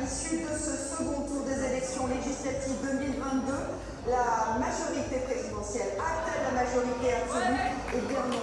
l'issue de ce second tour des élections législatives 2022, la majorité présidentielle a-t-elle la majorité absolue Eh bien non,